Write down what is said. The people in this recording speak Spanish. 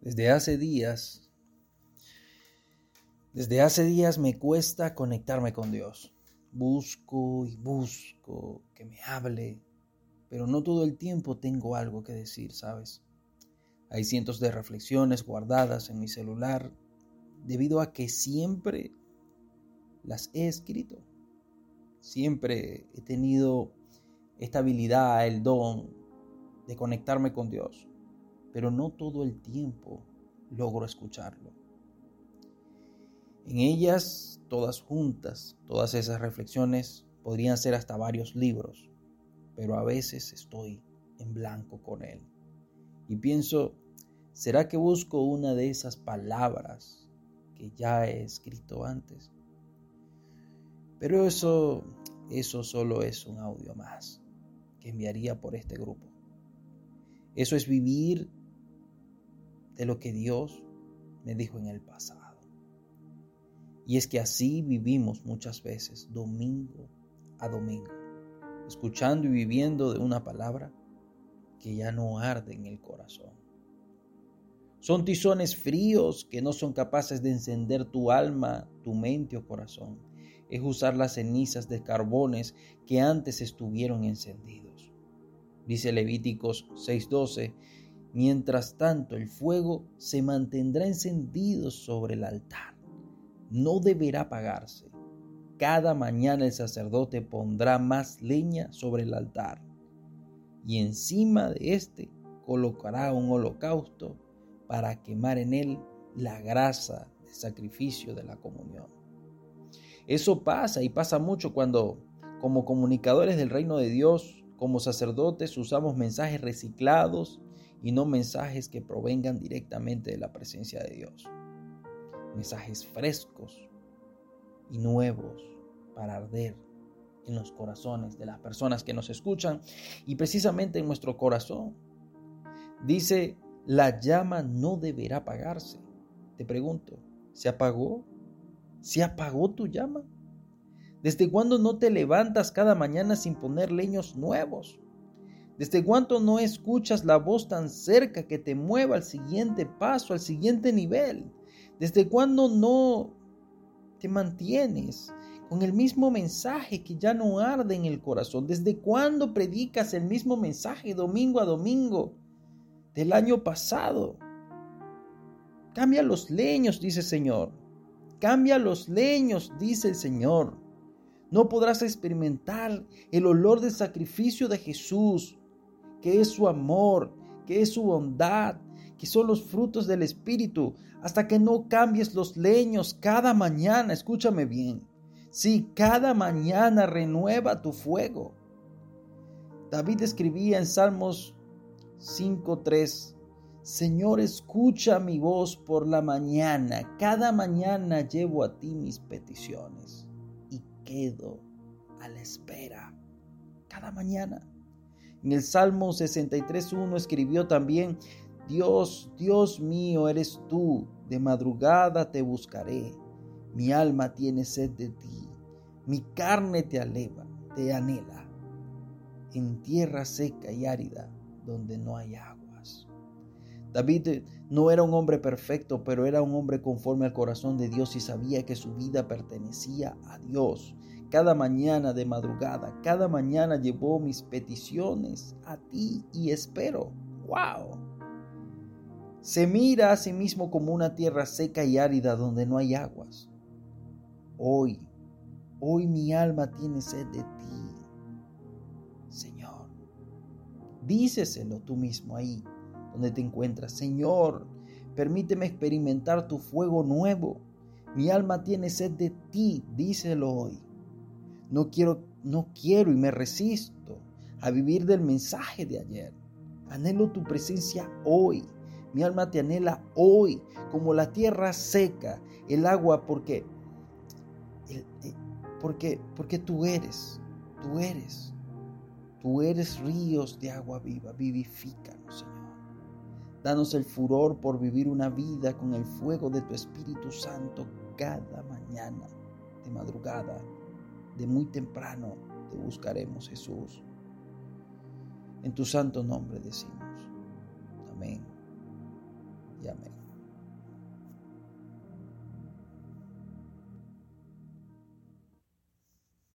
Desde hace días, desde hace días me cuesta conectarme con Dios. Busco y busco que me hable, pero no todo el tiempo tengo algo que decir, ¿sabes? Hay cientos de reflexiones guardadas en mi celular debido a que siempre las he escrito. Siempre he tenido esta habilidad, el don de conectarme con Dios pero no todo el tiempo logro escucharlo. En ellas, todas juntas, todas esas reflexiones podrían ser hasta varios libros, pero a veces estoy en blanco con él. Y pienso, ¿será que busco una de esas palabras que ya he escrito antes? Pero eso, eso solo es un audio más que enviaría por este grupo. Eso es vivir de lo que Dios me dijo en el pasado. Y es que así vivimos muchas veces, domingo a domingo, escuchando y viviendo de una palabra que ya no arde en el corazón. Son tizones fríos que no son capaces de encender tu alma, tu mente o corazón. Es usar las cenizas de carbones que antes estuvieron encendidos. Dice Levíticos 6:12 Mientras tanto, el fuego se mantendrá encendido sobre el altar. No deberá apagarse. Cada mañana el sacerdote pondrá más leña sobre el altar y encima de éste colocará un holocausto para quemar en él la grasa de sacrificio de la comunión. Eso pasa y pasa mucho cuando como comunicadores del reino de Dios, como sacerdotes, usamos mensajes reciclados y no mensajes que provengan directamente de la presencia de Dios. Mensajes frescos y nuevos para arder en los corazones de las personas que nos escuchan y precisamente en nuestro corazón. Dice, la llama no deberá apagarse. Te pregunto, ¿se apagó? ¿Se apagó tu llama? ¿Desde cuándo no te levantas cada mañana sin poner leños nuevos? ¿Desde cuánto no escuchas la voz tan cerca que te mueva al siguiente paso, al siguiente nivel? ¿Desde cuándo no te mantienes con el mismo mensaje que ya no arde en el corazón? ¿Desde cuándo predicas el mismo mensaje domingo a domingo del año pasado? Cambia los leños, dice el Señor. Cambia los leños, dice el Señor. No podrás experimentar el olor del sacrificio de Jesús que es su amor, que es su bondad, que son los frutos del Espíritu, hasta que no cambies los leños cada mañana, escúchame bien. Si cada mañana renueva tu fuego. David escribía en Salmos 5.3, Señor, escucha mi voz por la mañana, cada mañana llevo a ti mis peticiones y quedo a la espera, cada mañana. En el Salmo 63.1 escribió también, Dios, Dios mío eres tú, de madrugada te buscaré, mi alma tiene sed de ti, mi carne te aleva, te anhela, en tierra seca y árida donde no hay aguas. David no era un hombre perfecto, pero era un hombre conforme al corazón de Dios y sabía que su vida pertenecía a Dios cada mañana de madrugada, cada mañana llevó mis peticiones a ti y espero. ¡Wow! Se mira a sí mismo como una tierra seca y árida donde no hay aguas. Hoy, hoy mi alma tiene sed de ti, Señor. Díceselo tú mismo ahí donde te encuentras. Señor, permíteme experimentar tu fuego nuevo. Mi alma tiene sed de ti, díselo hoy. No quiero, no quiero y me resisto a vivir del mensaje de ayer. Anhelo tu presencia hoy. Mi alma te anhela hoy, como la tierra seca, el agua, porque, eh, porque, porque tú eres, tú eres, tú eres ríos de agua viva. Vivifícanos, Señor. Danos el furor por vivir una vida con el fuego de tu Espíritu Santo cada mañana, de madrugada, de muy temprano te buscaremos, Jesús. En tu santo nombre decimos.